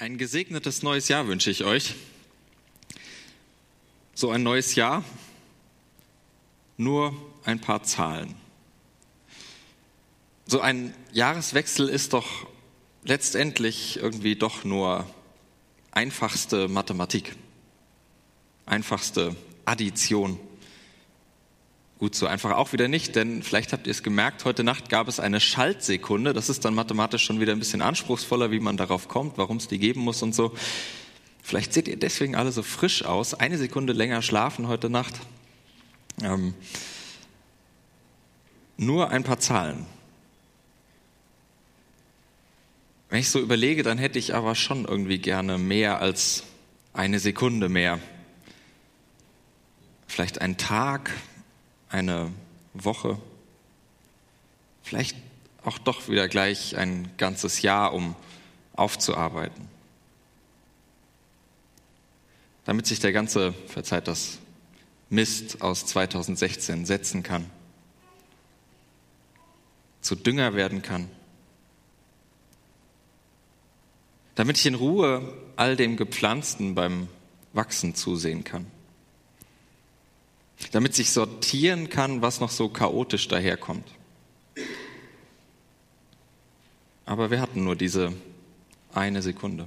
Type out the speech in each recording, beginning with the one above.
Ein gesegnetes neues Jahr wünsche ich euch. So ein neues Jahr, nur ein paar Zahlen. So ein Jahreswechsel ist doch letztendlich irgendwie doch nur einfachste Mathematik, einfachste Addition. Gut, so einfach auch wieder nicht, denn vielleicht habt ihr es gemerkt, heute Nacht gab es eine Schaltsekunde. Das ist dann mathematisch schon wieder ein bisschen anspruchsvoller, wie man darauf kommt, warum es die geben muss und so. Vielleicht seht ihr deswegen alle so frisch aus. Eine Sekunde länger schlafen heute Nacht. Ähm, nur ein paar Zahlen. Wenn ich so überlege, dann hätte ich aber schon irgendwie gerne mehr als eine Sekunde mehr. Vielleicht ein Tag, eine Woche, vielleicht auch doch wieder gleich ein ganzes Jahr, um aufzuarbeiten. Damit sich der ganze, verzeiht das, Mist aus 2016 setzen kann, zu Dünger werden kann, damit ich in Ruhe all dem Gepflanzten beim Wachsen zusehen kann damit sich sortieren kann, was noch so chaotisch daherkommt. Aber wir hatten nur diese eine Sekunde.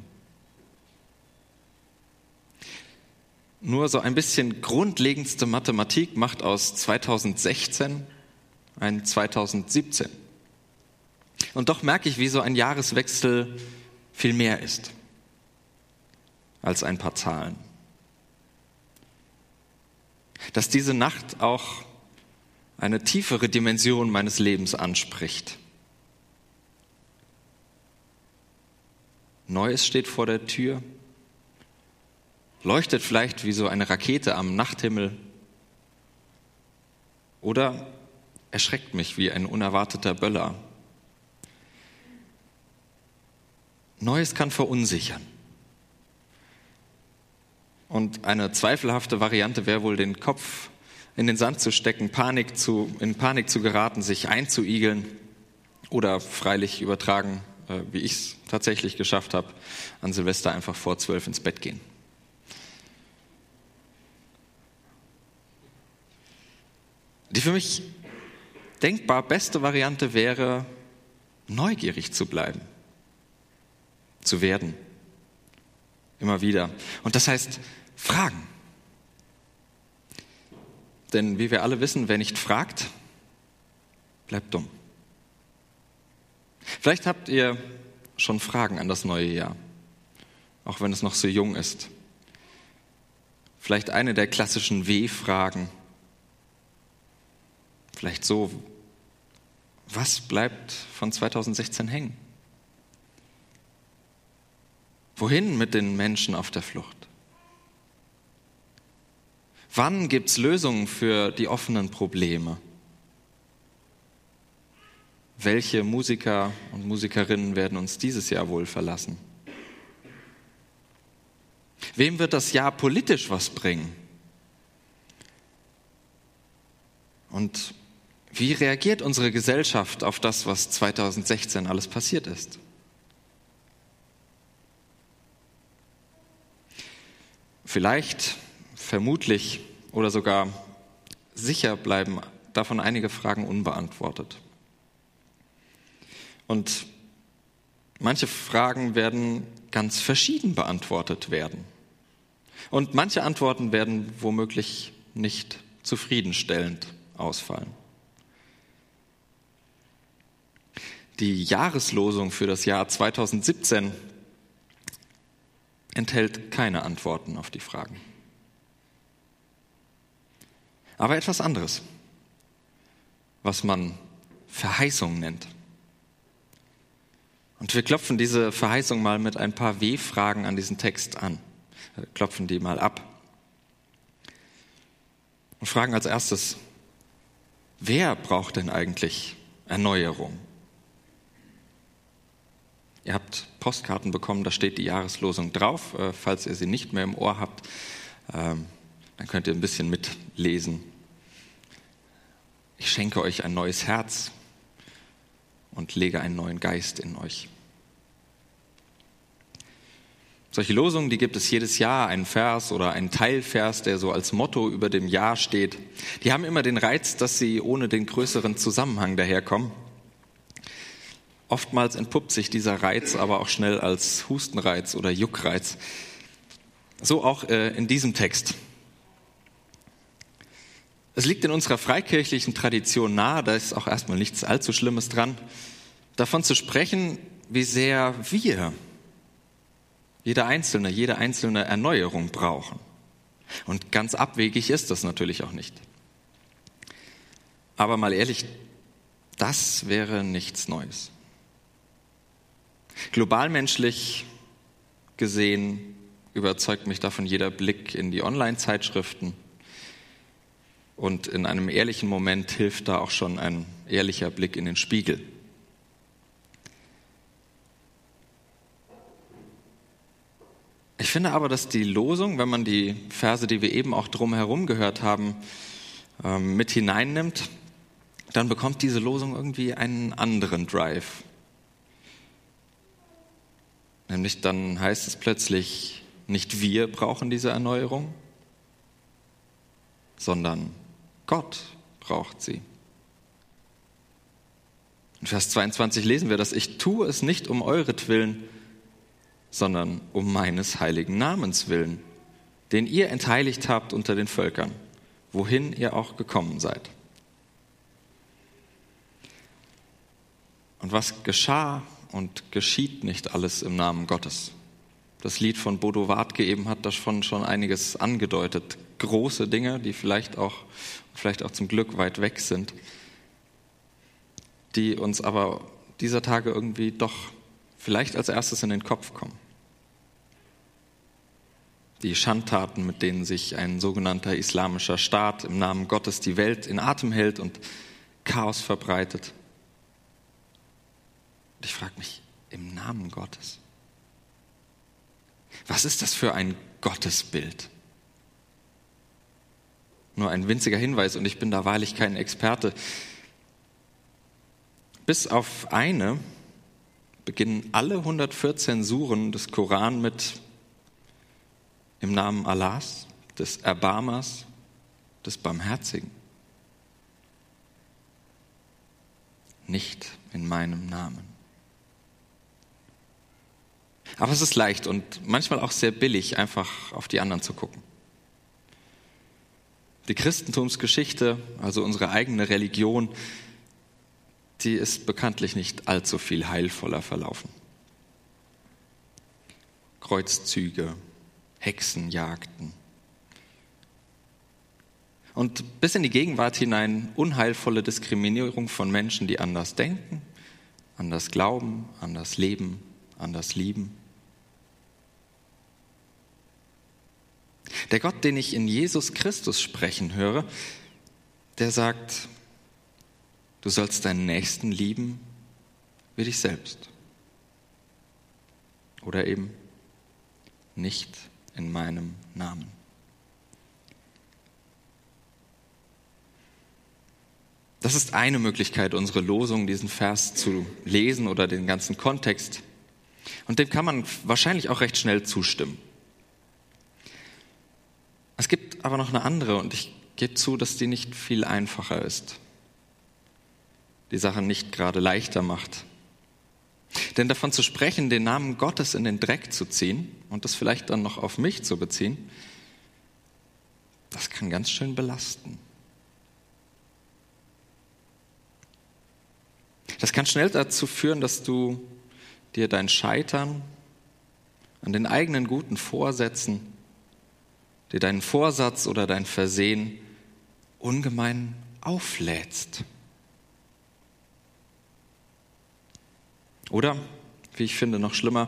Nur so ein bisschen grundlegendste Mathematik macht aus 2016 ein 2017. Und doch merke ich, wie so ein Jahreswechsel viel mehr ist als ein paar Zahlen dass diese Nacht auch eine tiefere Dimension meines Lebens anspricht. Neues steht vor der Tür, leuchtet vielleicht wie so eine Rakete am Nachthimmel oder erschreckt mich wie ein unerwarteter Böller. Neues kann verunsichern. Und eine zweifelhafte Variante wäre wohl, den Kopf in den Sand zu stecken, Panik zu, in Panik zu geraten, sich einzuigeln oder freilich übertragen, äh, wie ich es tatsächlich geschafft habe, an Silvester einfach vor zwölf ins Bett gehen. Die für mich denkbar beste Variante wäre, neugierig zu bleiben, zu werden. Immer wieder. Und das heißt, Fragen. Denn wie wir alle wissen, wer nicht fragt, bleibt dumm. Vielleicht habt ihr schon Fragen an das neue Jahr, auch wenn es noch so jung ist. Vielleicht eine der klassischen W-Fragen. Vielleicht so, was bleibt von 2016 hängen? Wohin mit den Menschen auf der Flucht? Wann gibt es Lösungen für die offenen Probleme? Welche Musiker und Musikerinnen werden uns dieses Jahr wohl verlassen? Wem wird das Jahr politisch was bringen? Und wie reagiert unsere Gesellschaft auf das, was 2016 alles passiert ist? Vielleicht vermutlich oder sogar sicher bleiben davon einige Fragen unbeantwortet. Und manche Fragen werden ganz verschieden beantwortet werden. Und manche Antworten werden womöglich nicht zufriedenstellend ausfallen. Die Jahreslosung für das Jahr 2017 enthält keine Antworten auf die Fragen aber etwas anderes, was man Verheißung nennt. Und wir klopfen diese Verheißung mal mit ein paar W-Fragen an diesen Text an. Klopfen die mal ab. Und fragen als erstes, wer braucht denn eigentlich Erneuerung? Ihr habt Postkarten bekommen, da steht die Jahreslosung drauf. Äh, falls ihr sie nicht mehr im Ohr habt, ähm, dann könnt ihr ein bisschen mitlesen. Ich schenke euch ein neues Herz und lege einen neuen Geist in euch. Solche Losungen, die gibt es jedes Jahr, einen Vers oder einen Teilvers, der so als Motto über dem Jahr steht. Die haben immer den Reiz, dass sie ohne den größeren Zusammenhang daherkommen. Oftmals entpuppt sich dieser Reiz aber auch schnell als Hustenreiz oder Juckreiz. So auch äh, in diesem Text. Es liegt in unserer freikirchlichen Tradition nahe, da ist auch erstmal nichts allzu Schlimmes dran, davon zu sprechen, wie sehr wir jeder Einzelne, jede einzelne Erneuerung brauchen. Und ganz abwegig ist das natürlich auch nicht. Aber mal ehrlich, das wäre nichts Neues. Globalmenschlich gesehen überzeugt mich davon jeder Blick in die Online-Zeitschriften. Und in einem ehrlichen Moment hilft da auch schon ein ehrlicher Blick in den Spiegel. Ich finde aber, dass die Losung, wenn man die Verse, die wir eben auch drumherum gehört haben, ähm, mit hineinnimmt, dann bekommt diese Losung irgendwie einen anderen Drive. Nämlich dann heißt es plötzlich, nicht wir brauchen diese Erneuerung, sondern Gott braucht sie. In Vers 22 lesen wir das, ich tue es nicht um euretwillen, sondern um meines heiligen Namens willen, den ihr entheiligt habt unter den Völkern, wohin ihr auch gekommen seid. Und was geschah und geschieht nicht alles im Namen Gottes? Das Lied von Bodo Wartke eben hat davon schon einiges angedeutet. Große Dinge, die vielleicht auch, vielleicht auch zum Glück weit weg sind, die uns aber dieser Tage irgendwie doch vielleicht als erstes in den Kopf kommen. Die Schandtaten, mit denen sich ein sogenannter islamischer Staat im Namen Gottes die Welt in Atem hält und Chaos verbreitet. Und ich frage mich, im Namen Gottes? Was ist das für ein Gottesbild? Nur ein winziger Hinweis, und ich bin da wahrlich kein Experte. Bis auf eine beginnen alle 114 Suren des Koran mit im Namen Allahs, des Erbarmers, des Barmherzigen. Nicht in meinem Namen. Aber es ist leicht und manchmal auch sehr billig, einfach auf die anderen zu gucken. Die Christentumsgeschichte, also unsere eigene Religion, die ist bekanntlich nicht allzu viel heilvoller verlaufen. Kreuzzüge, Hexenjagden. Und bis in die Gegenwart hinein unheilvolle Diskriminierung von Menschen, die anders denken, anders glauben, anders leben, anders lieben. Der Gott, den ich in Jesus Christus sprechen höre, der sagt, du sollst deinen Nächsten lieben wie dich selbst. Oder eben nicht in meinem Namen. Das ist eine Möglichkeit, unsere Losung, diesen Vers zu lesen oder den ganzen Kontext. Und dem kann man wahrscheinlich auch recht schnell zustimmen. Es gibt aber noch eine andere und ich gebe zu, dass die nicht viel einfacher ist. Die Sache nicht gerade leichter macht. Denn davon zu sprechen, den Namen Gottes in den Dreck zu ziehen und das vielleicht dann noch auf mich zu beziehen, das kann ganz schön belasten. Das kann schnell dazu führen, dass du dir dein Scheitern an den eigenen guten Vorsätzen, dir deinen Vorsatz oder dein Versehen ungemein auflädst. Oder, wie ich finde, noch schlimmer,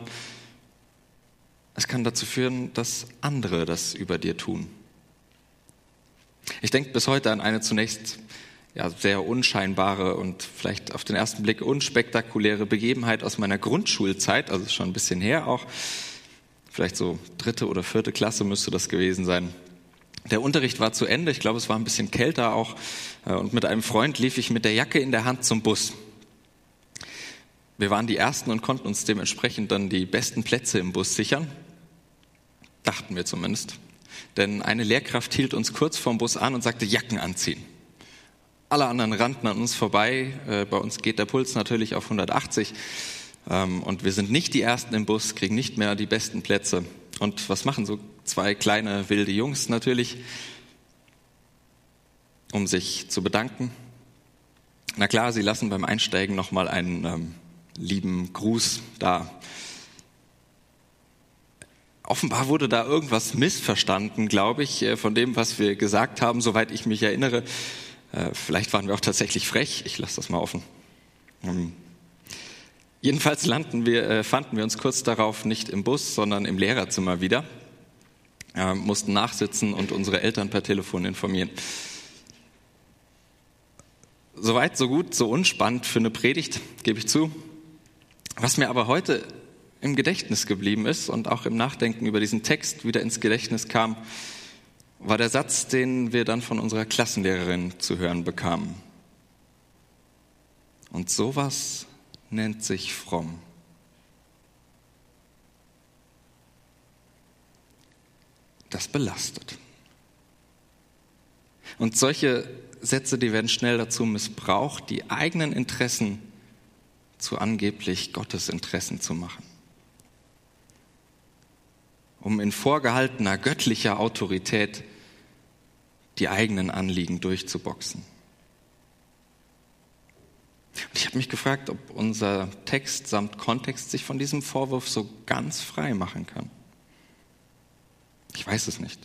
es kann dazu führen, dass andere das über dir tun. Ich denke bis heute an eine zunächst ja, sehr unscheinbare und vielleicht auf den ersten Blick unspektakuläre Begebenheit aus meiner Grundschulzeit, also schon ein bisschen her auch. Vielleicht so dritte oder vierte Klasse müsste das gewesen sein. Der Unterricht war zu Ende, ich glaube, es war ein bisschen kälter auch. Äh, und mit einem Freund lief ich mit der Jacke in der Hand zum Bus. Wir waren die Ersten und konnten uns dementsprechend dann die besten Plätze im Bus sichern. Dachten wir zumindest. Denn eine Lehrkraft hielt uns kurz vorm Bus an und sagte, Jacken anziehen. Alle anderen rannten an uns vorbei. Äh, bei uns geht der Puls natürlich auf 180. Ähm, und wir sind nicht die Ersten im Bus, kriegen nicht mehr die besten Plätze. Und was machen so zwei kleine wilde Jungs natürlich, um sich zu bedanken? Na klar, sie lassen beim Einsteigen nochmal einen ähm, lieben Gruß da. Offenbar wurde da irgendwas missverstanden, glaube ich, äh, von dem, was wir gesagt haben, soweit ich mich erinnere. Äh, vielleicht waren wir auch tatsächlich frech. Ich lasse das mal offen. Jedenfalls landen wir, äh, fanden wir uns kurz darauf nicht im Bus, sondern im Lehrerzimmer wieder, mussten nachsitzen und unsere Eltern per Telefon informieren. Soweit, so gut, so unspannend für eine Predigt, gebe ich zu. Was mir aber heute im Gedächtnis geblieben ist und auch im Nachdenken über diesen Text wieder ins Gedächtnis kam, war der Satz, den wir dann von unserer Klassenlehrerin zu hören bekamen. Und sowas nennt sich fromm. Das belastet. Und solche Sätze, die werden schnell dazu missbraucht, die eigenen Interessen zu angeblich Gottes Interessen zu machen. Um in vorgehaltener göttlicher Autorität die eigenen Anliegen durchzuboxen. Und ich habe mich gefragt, ob unser Text samt Kontext sich von diesem Vorwurf so ganz frei machen kann. Ich weiß es nicht.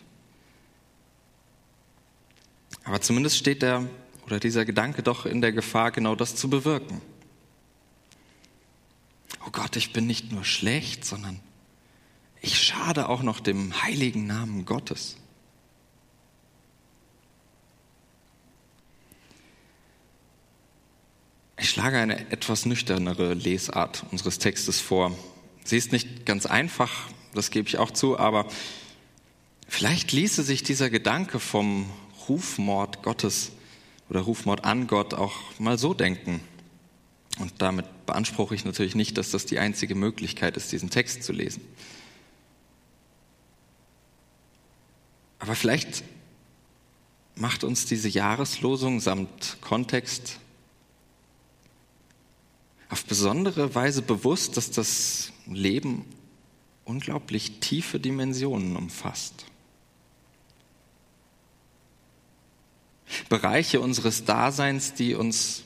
Aber zumindest steht der oder dieser Gedanke doch in der Gefahr, genau das zu bewirken. Oh Gott, ich bin nicht nur schlecht, sondern ich schade auch noch dem heiligen Namen Gottes. Ich schlage eine etwas nüchternere Lesart unseres Textes vor. Sie ist nicht ganz einfach, das gebe ich auch zu, aber vielleicht ließe sich dieser Gedanke vom Rufmord Gottes oder Rufmord an Gott auch mal so denken. Und damit beanspruche ich natürlich nicht, dass das die einzige Möglichkeit ist, diesen Text zu lesen. Aber vielleicht macht uns diese Jahreslosung samt Kontext auf besondere Weise bewusst, dass das Leben unglaublich tiefe Dimensionen umfasst. Bereiche unseres Daseins, die uns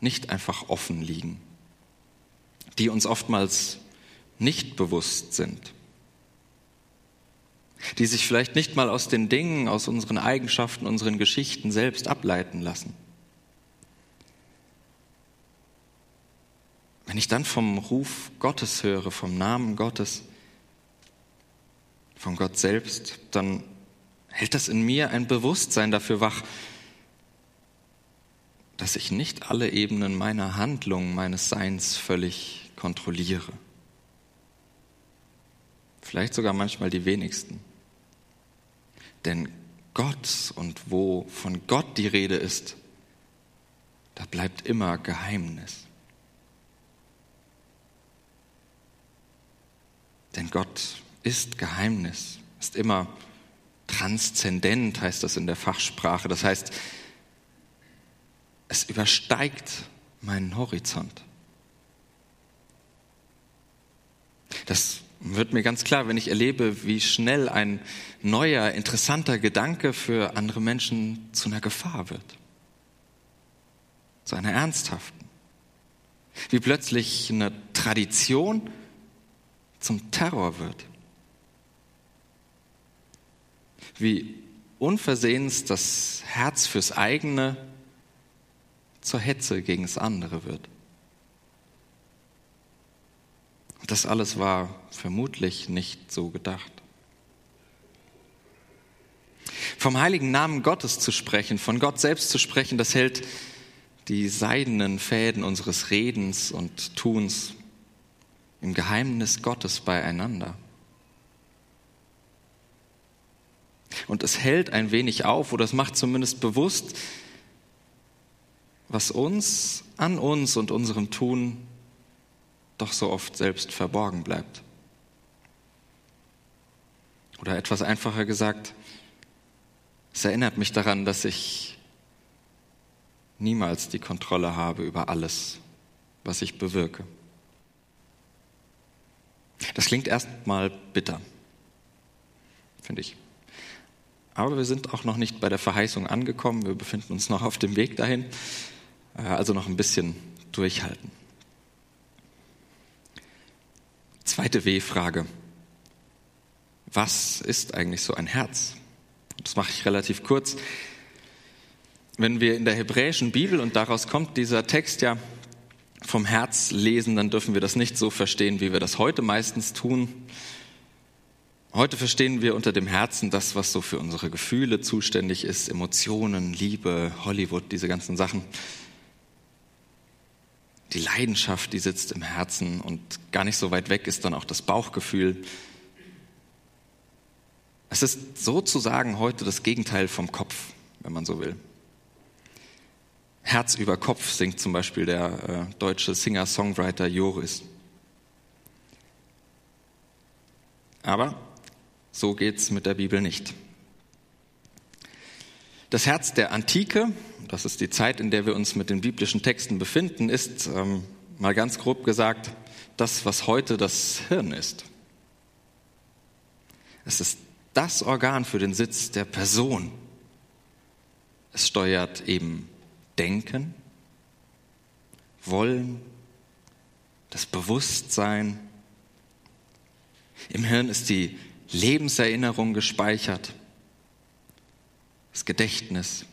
nicht einfach offen liegen, die uns oftmals nicht bewusst sind, die sich vielleicht nicht mal aus den Dingen, aus unseren Eigenschaften, unseren Geschichten selbst ableiten lassen. Wenn ich dann vom Ruf Gottes höre, vom Namen Gottes, von Gott selbst, dann hält das in mir ein Bewusstsein dafür wach, dass ich nicht alle Ebenen meiner Handlung, meines Seins völlig kontrolliere. Vielleicht sogar manchmal die wenigsten. Denn Gott und wo von Gott die Rede ist, da bleibt immer Geheimnis. Denn Gott ist Geheimnis, ist immer transzendent, heißt das in der Fachsprache. Das heißt, es übersteigt meinen Horizont. Das wird mir ganz klar, wenn ich erlebe, wie schnell ein neuer, interessanter Gedanke für andere Menschen zu einer Gefahr wird. Zu einer ernsthaften. Wie plötzlich eine Tradition zum Terror wird. Wie unversehens das Herz fürs eigene zur Hetze gegen das andere wird. Das alles war vermutlich nicht so gedacht. Vom heiligen Namen Gottes zu sprechen, von Gott selbst zu sprechen, das hält die seidenen Fäden unseres Redens und Tuns im Geheimnis Gottes beieinander. Und es hält ein wenig auf oder es macht zumindest bewusst, was uns an uns und unserem Tun doch so oft selbst verborgen bleibt. Oder etwas einfacher gesagt, es erinnert mich daran, dass ich niemals die Kontrolle habe über alles, was ich bewirke. Das klingt erstmal bitter, finde ich. Aber wir sind auch noch nicht bei der Verheißung angekommen. Wir befinden uns noch auf dem Weg dahin. Äh, also noch ein bisschen durchhalten. Zweite W-Frage. Was ist eigentlich so ein Herz? Das mache ich relativ kurz. Wenn wir in der hebräischen Bibel, und daraus kommt dieser Text ja, vom Herz lesen, dann dürfen wir das nicht so verstehen, wie wir das heute meistens tun. Heute verstehen wir unter dem Herzen das, was so für unsere Gefühle zuständig ist, Emotionen, Liebe, Hollywood, diese ganzen Sachen. Die Leidenschaft, die sitzt im Herzen und gar nicht so weit weg ist dann auch das Bauchgefühl. Es ist sozusagen heute das Gegenteil vom Kopf, wenn man so will. Herz über Kopf singt zum Beispiel der äh, deutsche Singer-Songwriter Joris. Aber so geht's mit der Bibel nicht. Das Herz der Antike, das ist die Zeit, in der wir uns mit den biblischen Texten befinden, ist, ähm, mal ganz grob gesagt, das, was heute das Hirn ist. Es ist das Organ für den Sitz der Person. Es steuert eben Denken, Wollen, das Bewusstsein. Im Hirn ist die Lebenserinnerung gespeichert, das Gedächtnis.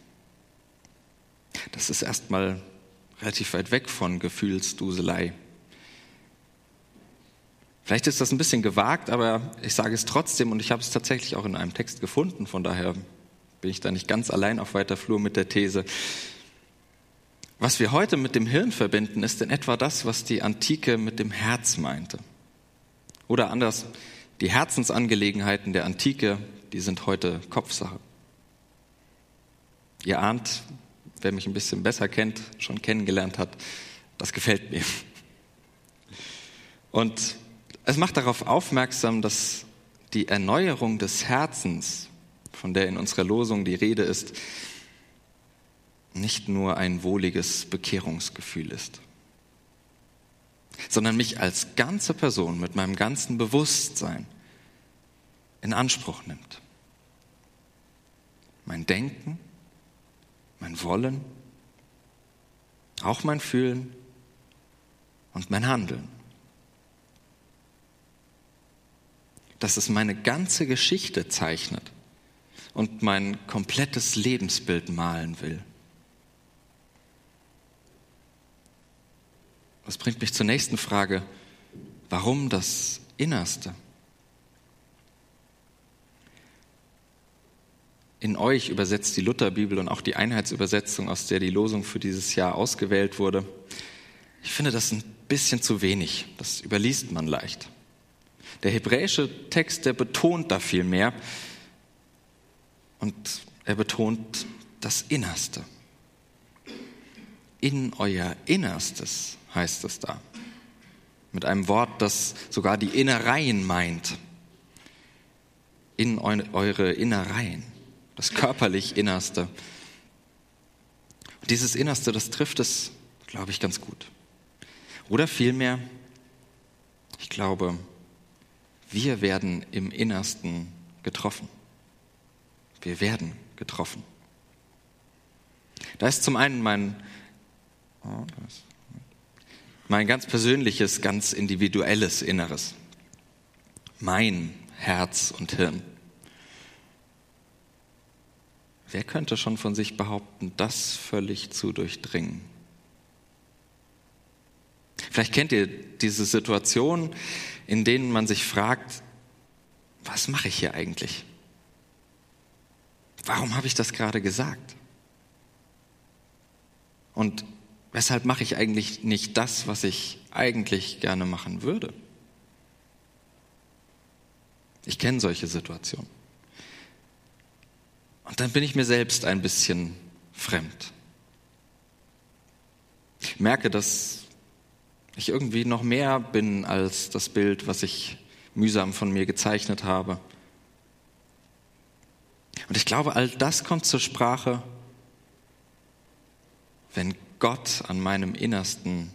Das ist erstmal relativ weit weg von Gefühlsduselei. Vielleicht ist das ein bisschen gewagt, aber ich sage es trotzdem und ich habe es tatsächlich auch in einem Text gefunden, von daher bin ich da nicht ganz allein auf weiter Flur mit der These. Was wir heute mit dem Hirn verbinden, ist in etwa das, was die Antike mit dem Herz meinte. Oder anders, die Herzensangelegenheiten der Antike, die sind heute Kopfsache. Ihr ahnt, wer mich ein bisschen besser kennt, schon kennengelernt hat, das gefällt mir. Und es macht darauf aufmerksam, dass die Erneuerung des Herzens, von der in unserer Losung die Rede ist, nicht nur ein wohliges Bekehrungsgefühl ist, sondern mich als ganze Person mit meinem ganzen Bewusstsein in Anspruch nimmt. Mein Denken, mein Wollen, auch mein Fühlen und mein Handeln. Dass es meine ganze Geschichte zeichnet und mein komplettes Lebensbild malen will. Das bringt mich zur nächsten Frage. Warum das Innerste? In euch übersetzt die Lutherbibel und auch die Einheitsübersetzung, aus der die Losung für dieses Jahr ausgewählt wurde. Ich finde das ein bisschen zu wenig. Das überliest man leicht. Der hebräische Text, der betont da viel mehr. Und er betont das Innerste. In euer Innerstes heißt es da. Mit einem Wort, das sogar die Innereien meint. In eure Innereien, das körperlich Innerste. Und dieses Innerste, das trifft es, glaube ich, ganz gut. Oder vielmehr, ich glaube, wir werden im Innersten getroffen. Wir werden getroffen. Da ist zum einen mein, oh, mein ganz persönliches, ganz individuelles Inneres, mein Herz und Hirn. Wer könnte schon von sich behaupten, das völlig zu durchdringen? Vielleicht kennt ihr diese Situation, in denen man sich fragt, was mache ich hier eigentlich? Warum habe ich das gerade gesagt? Und Weshalb mache ich eigentlich nicht das, was ich eigentlich gerne machen würde? Ich kenne solche Situationen. Und dann bin ich mir selbst ein bisschen fremd. Ich merke, dass ich irgendwie noch mehr bin als das Bild, was ich mühsam von mir gezeichnet habe. Und ich glaube, all das kommt zur Sprache, wenn Gott an meinem Innersten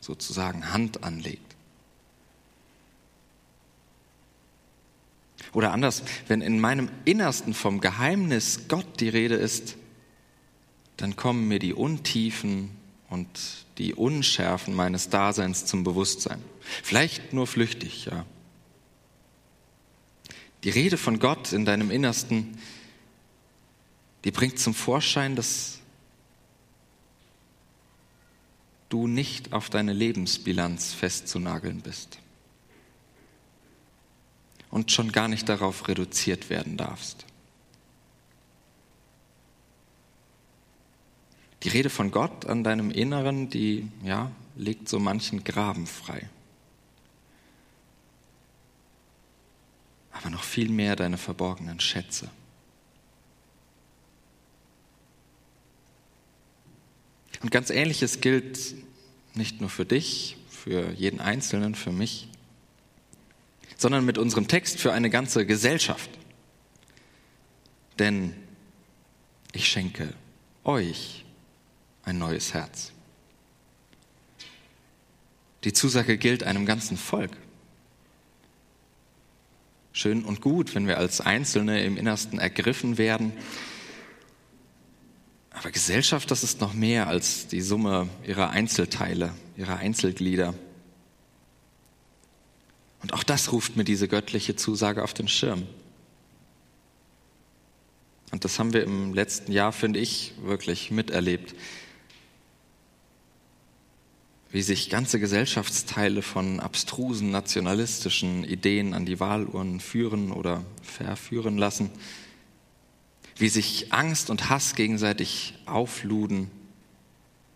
sozusagen Hand anlegt. Oder anders, wenn in meinem Innersten vom Geheimnis Gott die Rede ist, dann kommen mir die Untiefen und die Unschärfen meines Daseins zum Bewusstsein. Vielleicht nur flüchtig, ja. Die Rede von Gott in deinem Innersten, die bringt zum Vorschein, dass du nicht auf deine Lebensbilanz festzunageln bist und schon gar nicht darauf reduziert werden darfst. Die Rede von Gott an deinem Inneren, die ja, legt so manchen Graben frei. Aber noch viel mehr deine verborgenen Schätze. Und ganz ähnliches gilt nicht nur für dich, für jeden Einzelnen, für mich, sondern mit unserem Text für eine ganze Gesellschaft. Denn ich schenke euch ein neues Herz. Die Zusage gilt einem ganzen Volk. Schön und gut, wenn wir als Einzelne im Innersten ergriffen werden, aber Gesellschaft, das ist noch mehr als die Summe ihrer Einzelteile, ihrer Einzelglieder. Und auch das ruft mir diese göttliche Zusage auf den Schirm. Und das haben wir im letzten Jahr, finde ich, wirklich miterlebt. Wie sich ganze Gesellschaftsteile von abstrusen nationalistischen Ideen an die Wahlurnen führen oder verführen lassen wie sich Angst und Hass gegenseitig aufluden,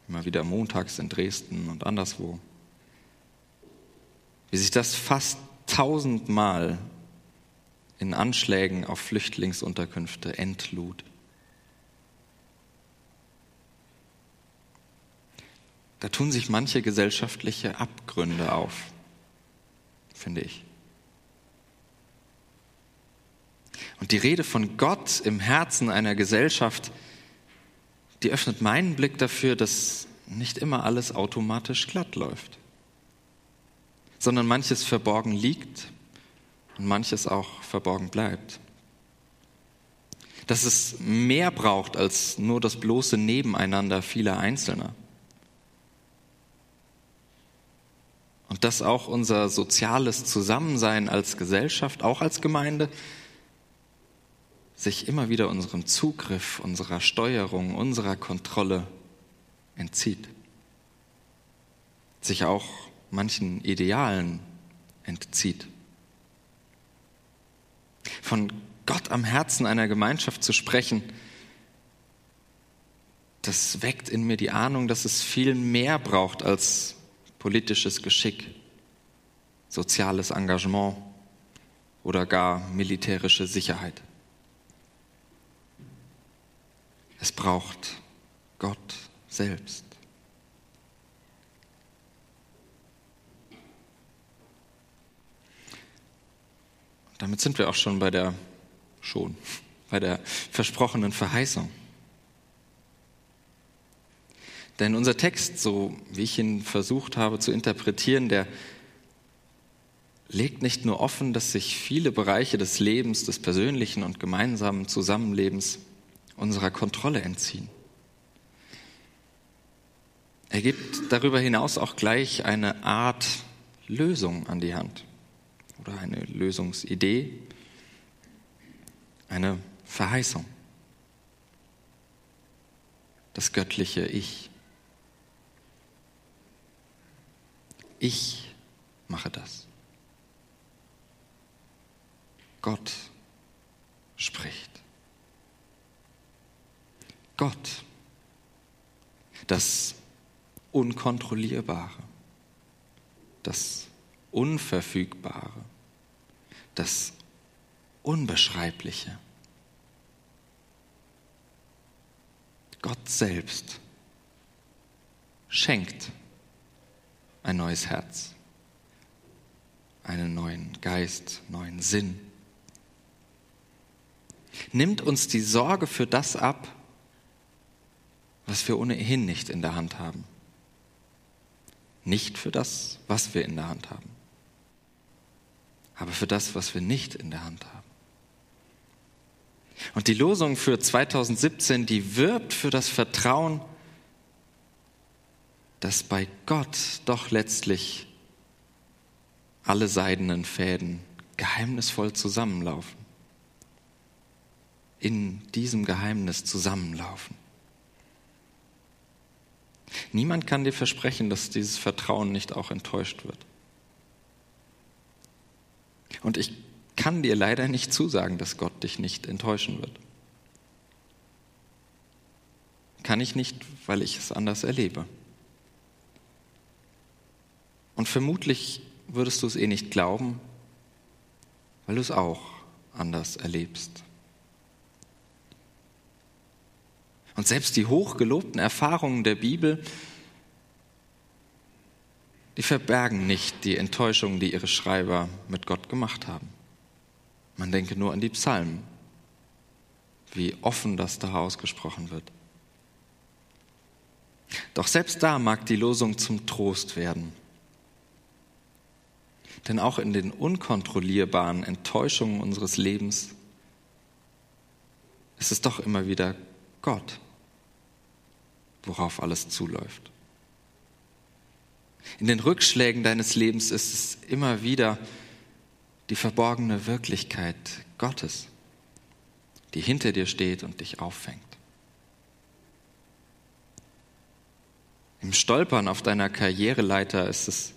immer wieder montags in Dresden und anderswo, wie sich das fast tausendmal in Anschlägen auf Flüchtlingsunterkünfte entlud. Da tun sich manche gesellschaftliche Abgründe auf, finde ich. Und die Rede von Gott im Herzen einer Gesellschaft, die öffnet meinen Blick dafür, dass nicht immer alles automatisch glatt läuft, sondern manches verborgen liegt und manches auch verborgen bleibt. Dass es mehr braucht als nur das bloße Nebeneinander vieler Einzelner. Und dass auch unser soziales Zusammensein als Gesellschaft, auch als Gemeinde, sich immer wieder unserem Zugriff, unserer Steuerung, unserer Kontrolle entzieht. Sich auch manchen Idealen entzieht. Von Gott am Herzen einer Gemeinschaft zu sprechen, das weckt in mir die Ahnung, dass es viel mehr braucht als politisches Geschick, soziales Engagement oder gar militärische Sicherheit. Es braucht Gott selbst. Damit sind wir auch schon bei der schon bei der versprochenen Verheißung. Denn unser Text, so wie ich ihn versucht habe zu interpretieren, der legt nicht nur offen, dass sich viele Bereiche des Lebens, des persönlichen und gemeinsamen Zusammenlebens unserer Kontrolle entziehen. Er gibt darüber hinaus auch gleich eine Art Lösung an die Hand oder eine Lösungsidee, eine Verheißung. Das göttliche Ich. Ich mache das. Gott spricht. Gott, das Unkontrollierbare, das Unverfügbare, das Unbeschreibliche. Gott selbst schenkt ein neues Herz, einen neuen Geist, neuen Sinn. nimmt uns die Sorge für das ab, was wir ohnehin nicht in der Hand haben. Nicht für das, was wir in der Hand haben, aber für das, was wir nicht in der Hand haben. Und die Losung für 2017, die wirbt für das Vertrauen, dass bei Gott doch letztlich alle seidenen Fäden geheimnisvoll zusammenlaufen. In diesem Geheimnis zusammenlaufen. Niemand kann dir versprechen, dass dieses Vertrauen nicht auch enttäuscht wird. Und ich kann dir leider nicht zusagen, dass Gott dich nicht enttäuschen wird. Kann ich nicht, weil ich es anders erlebe. Und vermutlich würdest du es eh nicht glauben, weil du es auch anders erlebst. Und selbst die hochgelobten Erfahrungen der Bibel, die verbergen nicht die Enttäuschungen, die ihre Schreiber mit Gott gemacht haben. Man denke nur an die Psalmen, wie offen das da ausgesprochen wird. Doch selbst da mag die Losung zum Trost werden. Denn auch in den unkontrollierbaren Enttäuschungen unseres Lebens ist es doch immer wieder Gott, worauf alles zuläuft. In den Rückschlägen deines Lebens ist es immer wieder die verborgene Wirklichkeit Gottes, die hinter dir steht und dich auffängt. Im Stolpern auf deiner Karriereleiter ist es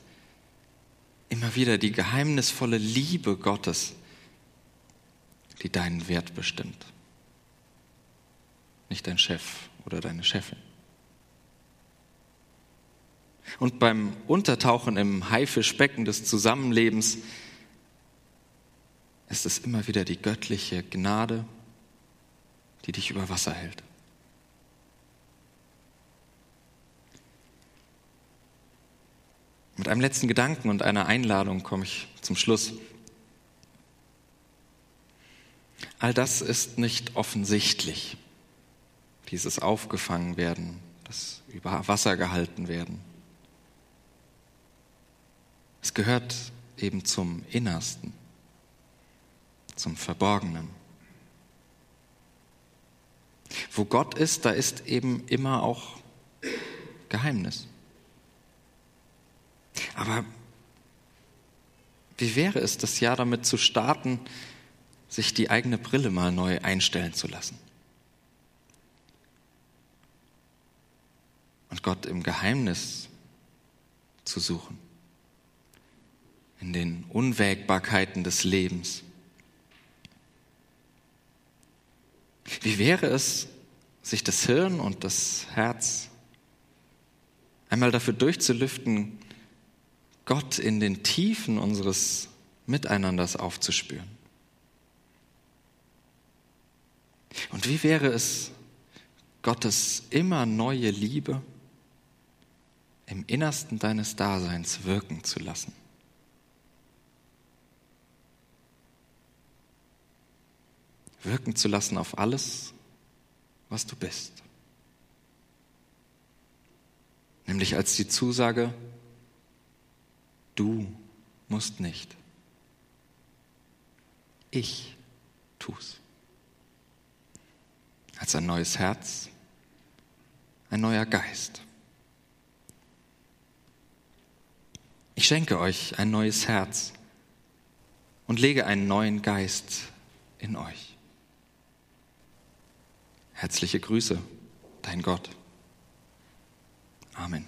immer wieder die geheimnisvolle Liebe Gottes, die deinen Wert bestimmt. Nicht dein Chef oder deine Chefin. Und beim Untertauchen im Haifischbecken des Zusammenlebens ist es immer wieder die göttliche Gnade, die dich über Wasser hält. Mit einem letzten Gedanken und einer Einladung komme ich zum Schluss. All das ist nicht offensichtlich, dieses Aufgefangen werden, das über Wasser gehalten werden. Es gehört eben zum Innersten zum Verborgenen. Wo Gott ist, da ist eben immer auch Geheimnis. Aber wie wäre es, das Jahr damit zu starten, sich die eigene Brille mal neu einstellen zu lassen? Und Gott im Geheimnis zu suchen, in den Unwägbarkeiten des Lebens. Wie wäre es, sich das Hirn und das Herz einmal dafür durchzulüften, Gott in den Tiefen unseres Miteinanders aufzuspüren? Und wie wäre es, Gottes immer neue Liebe im Innersten deines Daseins wirken zu lassen? Wirken zu lassen auf alles, was du bist. Nämlich als die Zusage, du musst nicht. Ich tu's. Als ein neues Herz, ein neuer Geist. Ich schenke euch ein neues Herz und lege einen neuen Geist in euch. Herzliche Grüße, dein Gott. Amen.